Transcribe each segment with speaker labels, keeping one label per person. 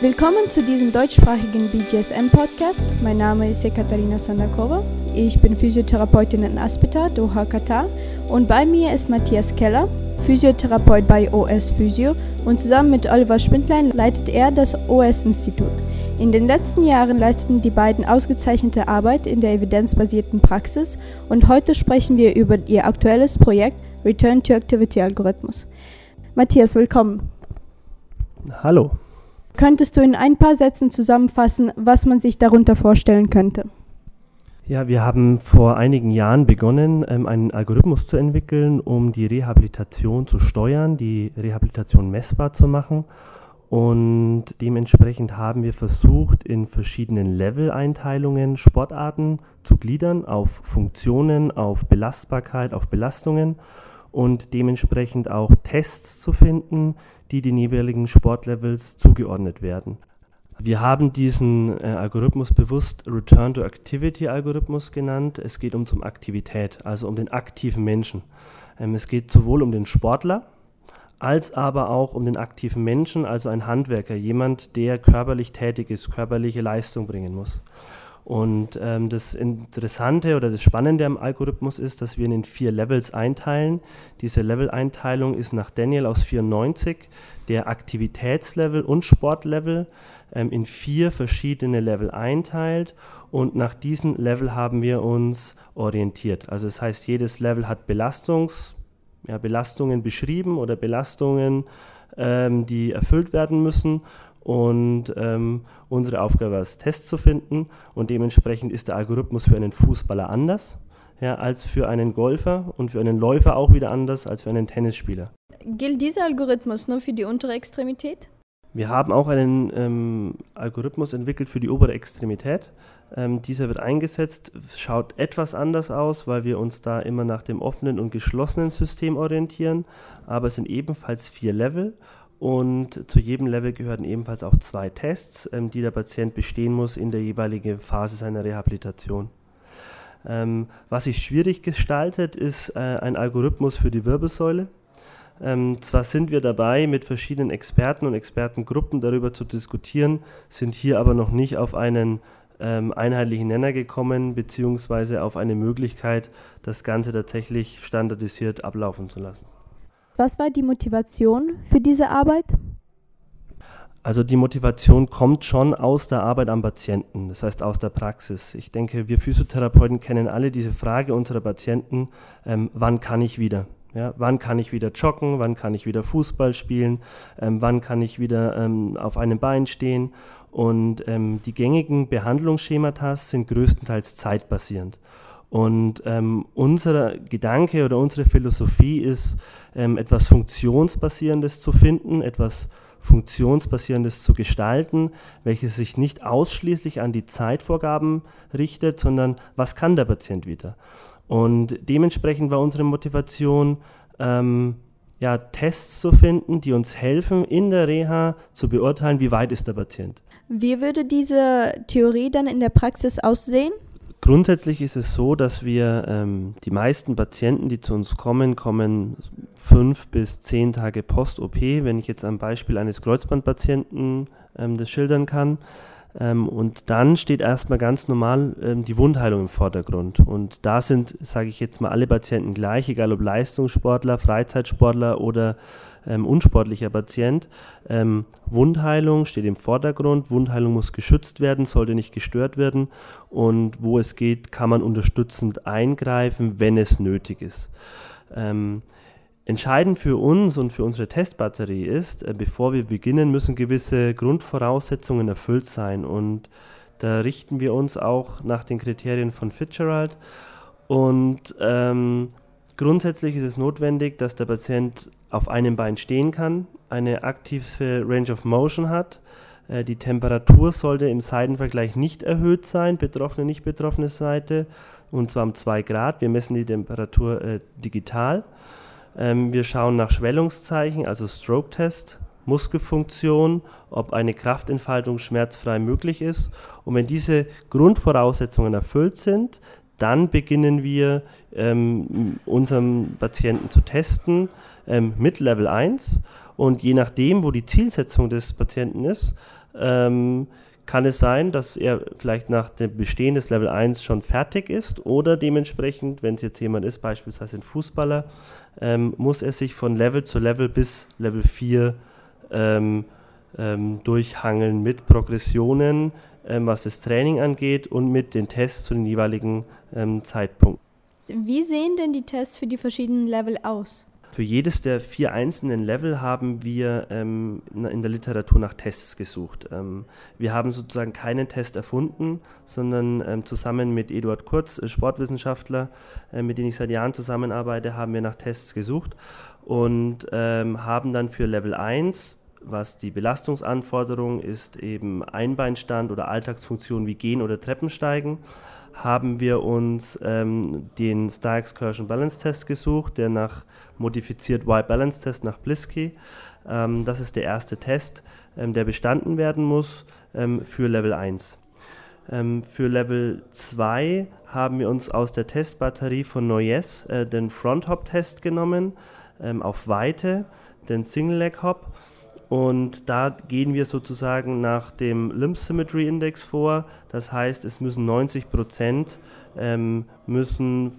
Speaker 1: Willkommen zu diesem deutschsprachigen BGSM-Podcast. Mein Name ist Ekaterina Sandakova. Ich bin Physiotherapeutin in Aspita, Doha, Katar. Und bei mir ist Matthias Keller, Physiotherapeut bei OS Physio. Und zusammen mit Oliver Spindlein leitet er das OS-Institut. In den letzten Jahren leisteten die beiden ausgezeichnete Arbeit in der evidenzbasierten Praxis. Und heute sprechen wir über ihr aktuelles Projekt Return to Activity Algorithmus. Matthias, willkommen.
Speaker 2: Hallo.
Speaker 1: Könntest du in ein paar Sätzen zusammenfassen, was man sich darunter vorstellen könnte?
Speaker 2: Ja, wir haben vor einigen Jahren begonnen, ähm, einen Algorithmus zu entwickeln, um die Rehabilitation zu steuern, die Rehabilitation messbar zu machen. Und dementsprechend haben wir versucht, in verschiedenen Level-Einteilungen Sportarten zu gliedern auf Funktionen, auf Belastbarkeit, auf Belastungen und dementsprechend auch Tests zu finden, die den jeweiligen Sportlevels zugeordnet werden. Wir haben diesen äh, Algorithmus bewusst Return to Activity Algorithmus genannt. Es geht um zum Aktivität, also um den aktiven Menschen. Ähm, es geht sowohl um den Sportler als aber auch um den aktiven Menschen, also ein Handwerker, jemand, der körperlich tätig ist, körperliche Leistung bringen muss. Und ähm, das Interessante oder das Spannende am Algorithmus ist, dass wir ihn in vier Levels einteilen. Diese Level-Einteilung ist nach Daniel aus 94 der Aktivitätslevel und Sportlevel ähm, in vier verschiedene Level einteilt. Und nach diesen Level haben wir uns orientiert. Also das heißt, jedes Level hat Belastungs, ja, Belastungen beschrieben oder Belastungen, ähm, die erfüllt werden müssen. Und ähm, unsere Aufgabe war es, Tests zu finden. Und dementsprechend ist der Algorithmus für einen Fußballer anders ja, als für einen Golfer und für einen Läufer auch wieder anders als für einen Tennisspieler.
Speaker 1: Gilt dieser Algorithmus nur für die untere Extremität?
Speaker 2: Wir haben auch einen ähm, Algorithmus entwickelt für die obere Extremität. Ähm, dieser wird eingesetzt, schaut etwas anders aus, weil wir uns da immer nach dem offenen und geschlossenen System orientieren. Aber es sind ebenfalls vier Level und zu jedem Level gehören ebenfalls auch zwei Tests, ähm, die der Patient bestehen muss in der jeweiligen Phase seiner Rehabilitation. Ähm, was sich schwierig gestaltet, ist äh, ein Algorithmus für die Wirbelsäule. Ähm, zwar sind wir dabei, mit verschiedenen Experten und Expertengruppen darüber zu diskutieren, sind hier aber noch nicht auf einen ähm, einheitlichen Nenner gekommen, beziehungsweise auf eine Möglichkeit, das Ganze tatsächlich standardisiert ablaufen zu lassen.
Speaker 1: Was war die Motivation für diese Arbeit?
Speaker 2: Also die Motivation kommt schon aus der Arbeit am Patienten, das heißt aus der Praxis. Ich denke, wir Physiotherapeuten kennen alle diese Frage unserer Patienten, ähm, wann kann ich wieder? Ja, wann kann ich wieder joggen? Wann kann ich wieder Fußball spielen? Ähm, wann kann ich wieder ähm, auf einem Bein stehen? Und ähm, die gängigen Behandlungsschemata sind größtenteils zeitbasierend. Und ähm, unser Gedanke oder unsere Philosophie ist, ähm, etwas Funktionsbasierendes zu finden, etwas Funktionsbasierendes zu gestalten, welches sich nicht ausschließlich an die Zeitvorgaben richtet, sondern was kann der Patient wieder. Und dementsprechend war unsere Motivation, ähm, ja, Tests zu finden, die uns helfen, in der Reha zu beurteilen, wie weit ist der Patient.
Speaker 1: Wie würde diese Theorie dann in der Praxis aussehen?
Speaker 2: Grundsätzlich ist es so, dass wir ähm, die meisten Patienten, die zu uns kommen, kommen fünf bis zehn Tage post-OP, wenn ich jetzt am Beispiel eines Kreuzbandpatienten ähm, das schildern kann. Ähm, und dann steht erstmal ganz normal ähm, die Wundheilung im Vordergrund. Und da sind, sage ich jetzt mal, alle Patienten gleich, egal ob Leistungssportler, Freizeitsportler oder ähm, unsportlicher Patient. Ähm, Wundheilung steht im Vordergrund. Wundheilung muss geschützt werden, sollte nicht gestört werden. Und wo es geht, kann man unterstützend eingreifen, wenn es nötig ist. Ähm, Entscheidend für uns und für unsere Testbatterie ist, äh, bevor wir beginnen, müssen gewisse Grundvoraussetzungen erfüllt sein. Und da richten wir uns auch nach den Kriterien von Fitzgerald. Und ähm, grundsätzlich ist es notwendig, dass der Patient auf einem Bein stehen kann, eine aktive Range of Motion hat. Äh, die Temperatur sollte im Seitenvergleich nicht erhöht sein, betroffene, nicht betroffene Seite, und zwar um 2 Grad. Wir messen die Temperatur äh, digital. Ähm, wir schauen nach Schwellungszeichen, also Stroke-Test, Muskelfunktion, ob eine Kraftentfaltung schmerzfrei möglich ist. Und wenn diese Grundvoraussetzungen erfüllt sind, dann beginnen wir ähm, unseren Patienten zu testen ähm, mit Level 1. Und je nachdem, wo die Zielsetzung des Patienten ist, ähm, kann es sein, dass er vielleicht nach dem Bestehen des Level 1 schon fertig ist oder dementsprechend, wenn es jetzt jemand ist, beispielsweise ein Fußballer, ähm, muss er sich von Level zu Level bis Level 4 ähm, ähm, durchhangeln mit Progressionen, was das Training angeht und mit den Tests zu den jeweiligen ähm, Zeitpunkten.
Speaker 1: Wie sehen denn die Tests für die verschiedenen Level aus?
Speaker 2: Für jedes der vier einzelnen Level haben wir ähm, in der Literatur nach Tests gesucht. Ähm, wir haben sozusagen keinen Test erfunden, sondern ähm, zusammen mit Eduard Kurz, äh, Sportwissenschaftler, äh, mit dem ich seit Jahren zusammenarbeite, haben wir nach Tests gesucht und ähm, haben dann für Level 1 was die Belastungsanforderung ist, eben Einbeinstand oder Alltagsfunktionen wie Gehen oder Treppensteigen haben wir uns ähm, den Star Excursion Balance Test gesucht, der nach modifiziert Y-Balance Test nach Blisky. Ähm, das ist der erste Test, ähm, der bestanden werden muss ähm, für Level 1. Ähm, für Level 2 haben wir uns aus der Testbatterie von Noyes äh, den Front Hop Test genommen, ähm, auf Weite, den Single Leg Hop und da gehen wir sozusagen nach dem Limb Symmetry Index vor. Das heißt, es müssen 90 Prozent ähm, müssen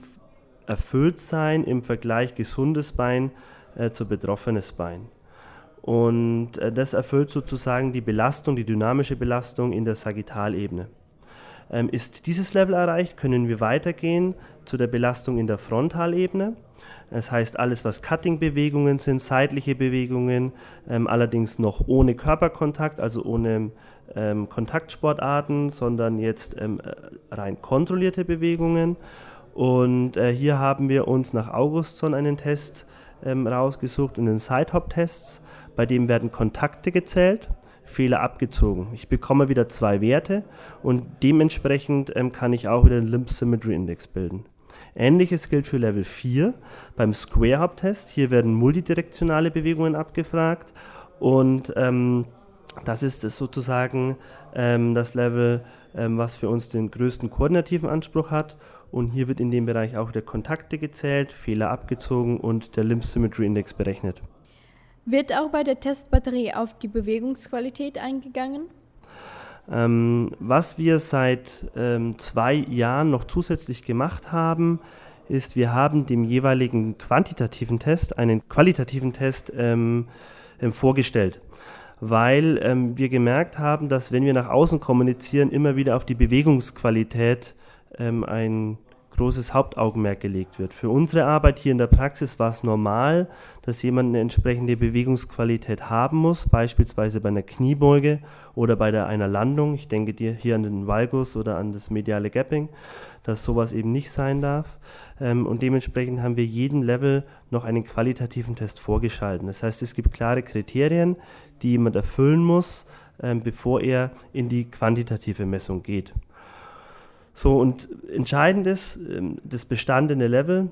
Speaker 2: erfüllt sein im Vergleich gesundes Bein äh, zu betroffenes Bein. Und äh, das erfüllt sozusagen die Belastung, die dynamische Belastung in der Sagittalebene. Ähm, ist dieses Level erreicht, können wir weitergehen zu der Belastung in der Frontalebene. Das heißt, alles, was Cutting-Bewegungen sind, seitliche Bewegungen, ähm, allerdings noch ohne Körperkontakt, also ohne ähm, Kontaktsportarten, sondern jetzt ähm, äh, rein kontrollierte Bewegungen. Und äh, hier haben wir uns nach Augustson einen Test ähm, rausgesucht und den Side-Hop-Tests, bei dem werden Kontakte gezählt. Fehler abgezogen. Ich bekomme wieder zwei Werte und dementsprechend ähm, kann ich auch wieder einen Limb Symmetry Index bilden. Ähnliches gilt für Level 4 beim Square Hop Test. Hier werden multidirektionale Bewegungen abgefragt und ähm, das ist sozusagen ähm, das Level, ähm, was für uns den größten koordinativen Anspruch hat. Und hier wird in dem Bereich auch der Kontakte gezählt, Fehler abgezogen und der Limb Symmetry Index berechnet.
Speaker 1: Wird auch bei der Testbatterie auf die Bewegungsqualität eingegangen?
Speaker 2: Ähm, was wir seit ähm, zwei Jahren noch zusätzlich gemacht haben, ist, wir haben dem jeweiligen quantitativen Test einen qualitativen Test ähm, ähm vorgestellt, weil ähm, wir gemerkt haben, dass wenn wir nach außen kommunizieren, immer wieder auf die Bewegungsqualität ähm, ein großes Hauptaugenmerk gelegt wird. Für unsere Arbeit hier in der Praxis war es normal, dass jemand eine entsprechende Bewegungsqualität haben muss, beispielsweise bei einer Kniebeuge oder bei der, einer Landung. Ich denke dir hier an den Valgus oder an das mediale Gapping, dass sowas eben nicht sein darf. Ähm, und dementsprechend haben wir jedem Level noch einen qualitativen Test vorgeschalten. Das heißt, es gibt klare Kriterien, die jemand erfüllen muss, ähm, bevor er in die quantitative Messung geht. So, und entscheidend ist, ähm, das bestandene Level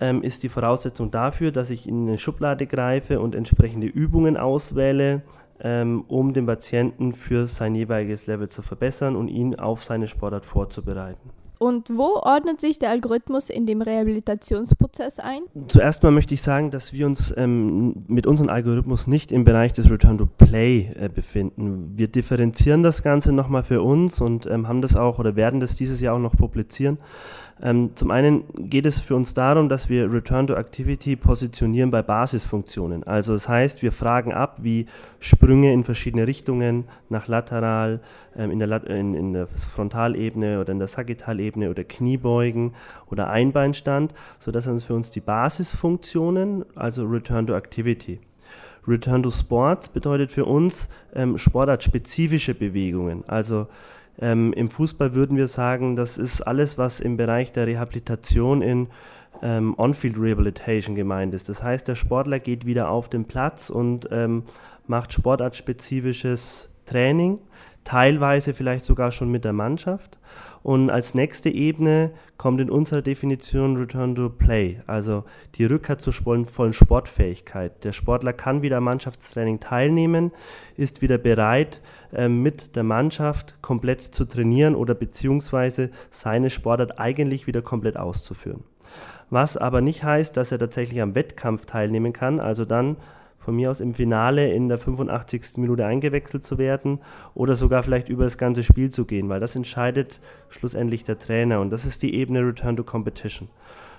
Speaker 2: ähm, ist die Voraussetzung dafür, dass ich in eine Schublade greife und entsprechende Übungen auswähle, ähm, um den Patienten für sein jeweiliges Level zu verbessern und ihn auf seine Sportart vorzubereiten.
Speaker 1: Und wo ordnet sich der Algorithmus in dem Rehabilitationsprozess ein?
Speaker 2: Zuerst mal möchte ich sagen, dass wir uns ähm, mit unserem Algorithmus nicht im Bereich des Return to Play äh, befinden. Wir differenzieren das Ganze nochmal für uns und ähm, haben das auch oder werden das dieses Jahr auch noch publizieren. Ähm, zum einen geht es für uns darum, dass wir Return to Activity positionieren bei Basisfunktionen. Also das heißt, wir fragen ab, wie Sprünge in verschiedene Richtungen, nach lateral, ähm, in, der, in, in, der Frontalebene oder in der Sagittalebene oder Kniebeugen oder Einbeinstand, sodass das für uns die Basisfunktionen, also Return to Activity. Return to Sports bedeutet für uns ähm, sportartspezifische Bewegungen. Also ähm, Im Fußball würden wir sagen, das ist alles, was im Bereich der Rehabilitation in ähm, On-Field Rehabilitation gemeint ist. Das heißt, der Sportler geht wieder auf den Platz und ähm, macht sportartspezifisches Training, teilweise vielleicht sogar schon mit der Mannschaft. Und als nächste Ebene kommt in unserer Definition Return to Play, also die Rückkehr zur vollen Sportfähigkeit. Der Sportler kann wieder am Mannschaftstraining teilnehmen, ist wieder bereit, äh, mit der Mannschaft komplett zu trainieren oder beziehungsweise seine Sportart eigentlich wieder komplett auszuführen. Was aber nicht heißt, dass er tatsächlich am Wettkampf teilnehmen kann, also dann von mir aus im Finale in der 85. Minute eingewechselt zu werden oder sogar vielleicht über das ganze Spiel zu gehen, weil das entscheidet schlussendlich der Trainer und das ist die Ebene Return to Competition.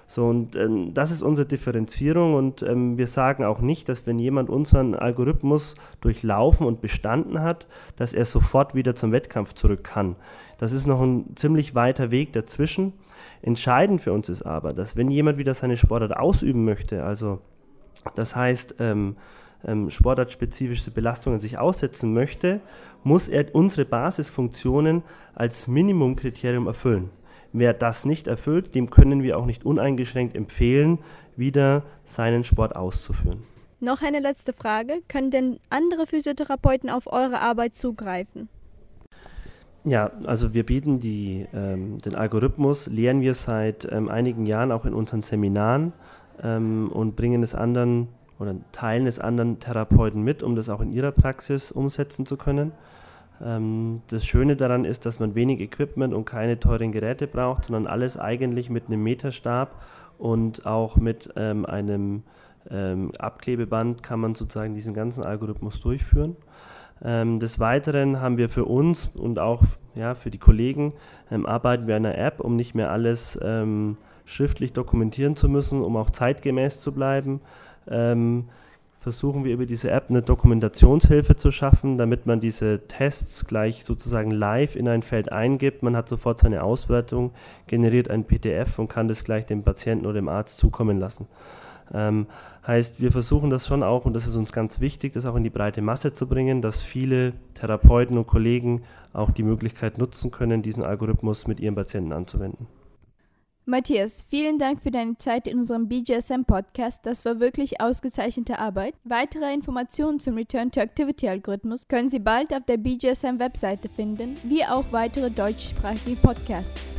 Speaker 2: So, und ähm, das ist unsere Differenzierung und ähm, wir sagen auch nicht, dass wenn jemand unseren Algorithmus durchlaufen und bestanden hat, dass er sofort wieder zum Wettkampf zurück kann. Das ist noch ein ziemlich weiter Weg dazwischen. Entscheidend für uns ist aber, dass wenn jemand wieder seine Sportart ausüben möchte, also das heißt, ähm, ähm, sportartspezifische Belastungen sich aussetzen möchte, muss er unsere Basisfunktionen als Minimumkriterium erfüllen. Wer das nicht erfüllt, dem können wir auch nicht uneingeschränkt empfehlen, wieder seinen Sport auszuführen.
Speaker 1: Noch eine letzte Frage. Können denn andere Physiotherapeuten auf eure Arbeit zugreifen?
Speaker 2: Ja, also wir bieten die, ähm, den Algorithmus, lehren wir seit ähm, einigen Jahren auch in unseren Seminaren ähm, und bringen es anderen oder teilen es anderen Therapeuten mit, um das auch in ihrer Praxis umsetzen zu können. Ähm, das Schöne daran ist, dass man wenig Equipment und keine teuren Geräte braucht, sondern alles eigentlich mit einem Meterstab und auch mit ähm, einem ähm, Abklebeband kann man sozusagen diesen ganzen Algorithmus durchführen. Ähm, des Weiteren haben wir für uns und auch ja, für die Kollegen ähm, arbeiten wir an einer App, um nicht mehr alles ähm, schriftlich dokumentieren zu müssen, um auch zeitgemäß zu bleiben. Ähm, versuchen wir über diese App eine Dokumentationshilfe zu schaffen, damit man diese Tests gleich sozusagen live in ein Feld eingibt. Man hat sofort seine Auswertung, generiert ein PDF und kann das gleich dem Patienten oder dem Arzt zukommen lassen. Ähm, heißt, wir versuchen das schon auch, und das ist uns ganz wichtig, das auch in die breite Masse zu bringen, dass viele Therapeuten und Kollegen auch die Möglichkeit nutzen können, diesen Algorithmus mit ihren Patienten anzuwenden.
Speaker 1: Matthias, vielen Dank für deine Zeit in unserem BGSM-Podcast. Das war wirklich ausgezeichnete Arbeit. Weitere Informationen zum Return to Activity-Algorithmus können Sie bald auf der BGSM-Webseite finden, wie auch weitere deutschsprachige Podcasts.